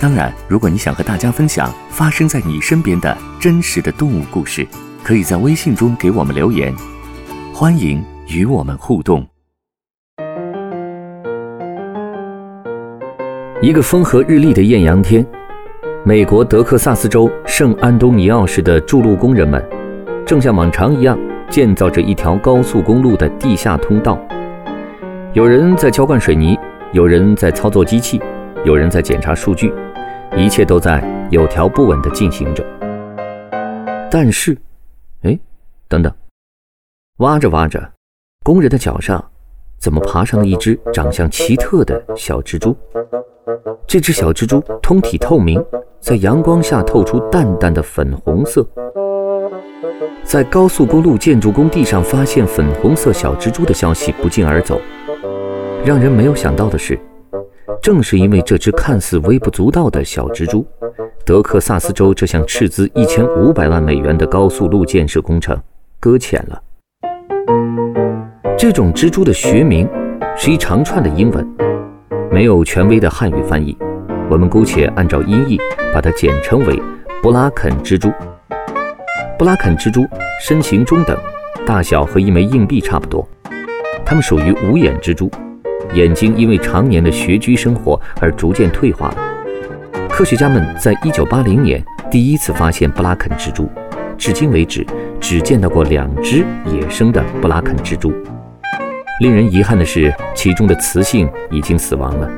当然，如果你想和大家分享发生在你身边的真实的动物故事，可以在微信中给我们留言，欢迎与我们互动。一个风和日丽的艳阳天，美国德克萨斯州圣安东尼奥市的筑路工人们，正像往常一样建造着一条高速公路的地下通道。有人在浇灌水泥，有人在操作机器，有人在检查数据。一切都在有条不紊地进行着，但是，哎，等等，挖着挖着，工人的脚上怎么爬上了一只长相奇特的小蜘蛛？这只小蜘蛛通体透明，在阳光下透出淡淡的粉红色。在高速公路建筑工地上发现粉红色小蜘蛛的消息不胫而走，让人没有想到的是。正是因为这只看似微不足道的小蜘蛛，德克萨斯州这项斥资一千五百万美元的高速路建设工程搁浅了。这种蜘蛛的学名是一长串的英文，没有权威的汉语翻译，我们姑且按照音译把它简称为布拉肯蜘蛛。布拉肯蜘蛛身形中等，大小和一枚硬币差不多，它们属于无眼蜘蛛。眼睛因为常年的穴居生活而逐渐退化了。科学家们在1980年第一次发现布拉肯蜘蛛，至今为止只见到过两只野生的布拉肯蜘蛛。令人遗憾的是，其中的雌性已经死亡了。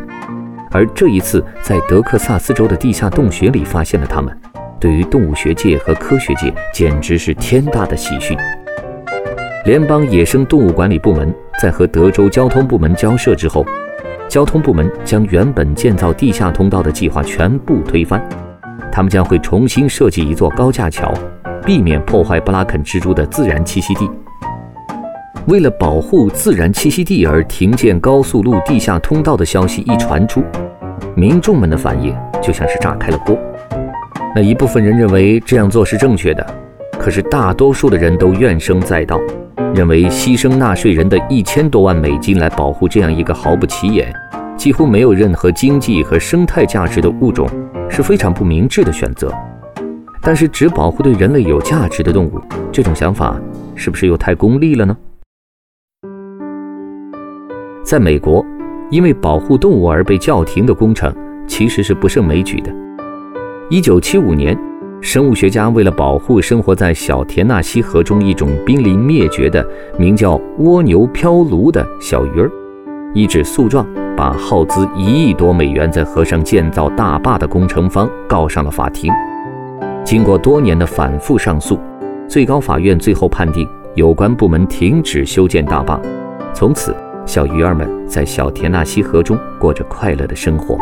而这一次在德克萨斯州的地下洞穴里发现了它们，对于动物学界和科学界简直是天大的喜讯。联邦野生动物管理部门在和德州交通部门交涉之后，交通部门将原本建造地下通道的计划全部推翻。他们将会重新设计一座高架桥，避免破坏布拉肯蜘蛛的自然栖息地。为了保护自然栖息地而停建高速路地下通道的消息一传出，民众们的反应就像是炸开了锅。那一部分人认为这样做是正确的，可是大多数的人都怨声载道。认为牺牲纳税人的一千多万美金来保护这样一个毫不起眼、几乎没有任何经济和生态价值的物种是非常不明智的选择。但是，只保护对人类有价值的动物，这种想法是不是又太功利了呢？在美国，因为保护动物而被叫停的工程其实是不胜枚举的。一九七五年。生物学家为了保护生活在小田纳西河中一种濒临灭绝的名叫蜗牛漂鲈的小鱼儿，一纸诉状把耗资一亿多美元在河上建造大坝的工程方告上了法庭。经过多年的反复上诉，最高法院最后判定有关部门停止修建大坝，从此小鱼儿们在小田纳西河中过着快乐的生活。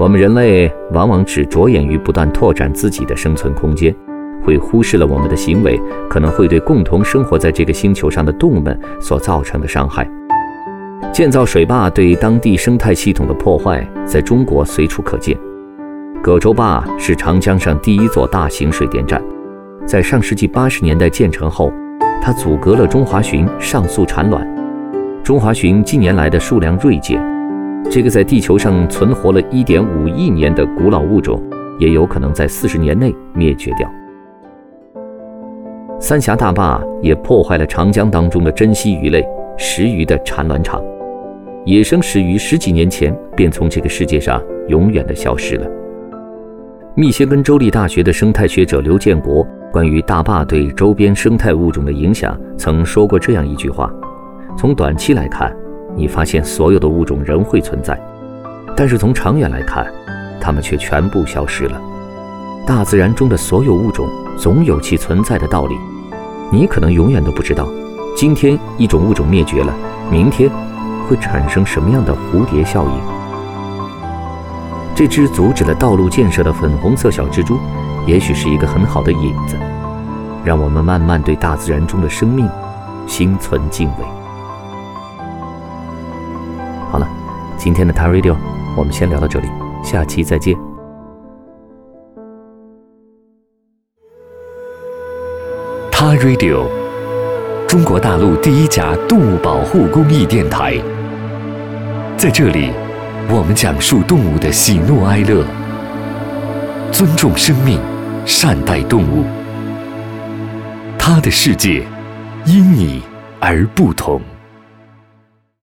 我们人类往往只着眼于不断拓展自己的生存空间，会忽视了我们的行为可能会对共同生活在这个星球上的动物们所造成的伤害。建造水坝对当地生态系统的破坏，在中国随处可见。葛洲坝是长江上第一座大型水电站，在上世纪八十年代建成后，它阻隔了中华鲟上溯产卵。中华鲟近年来的数量锐减。这个在地球上存活了一点五亿年的古老物种，也有可能在四十年内灭绝掉。三峡大坝也破坏了长江当中的珍稀鱼类石鱼的产卵场，野生石鱼十几年前便从这个世界上永远的消失了。密歇根州立大学的生态学者刘建国关于大坝对周边生态物种的影响，曾说过这样一句话：从短期来看。你发现所有的物种仍会存在，但是从长远来看，它们却全部消失了。大自然中的所有物种总有其存在的道理。你可能永远都不知道，今天一种物种灭绝了，明天会产生什么样的蝴蝶效应。这只阻止了道路建设的粉红色小蜘蛛，也许是一个很好的引子，让我们慢慢对大自然中的生命心存敬畏。好了，今天的 t a Radio 我们先聊到这里，下期再见。t a Radio，中国大陆第一家动物保护公益电台，在这里。我们讲述动物的喜怒哀乐，尊重生命，善待动物。它的世界因你而不同。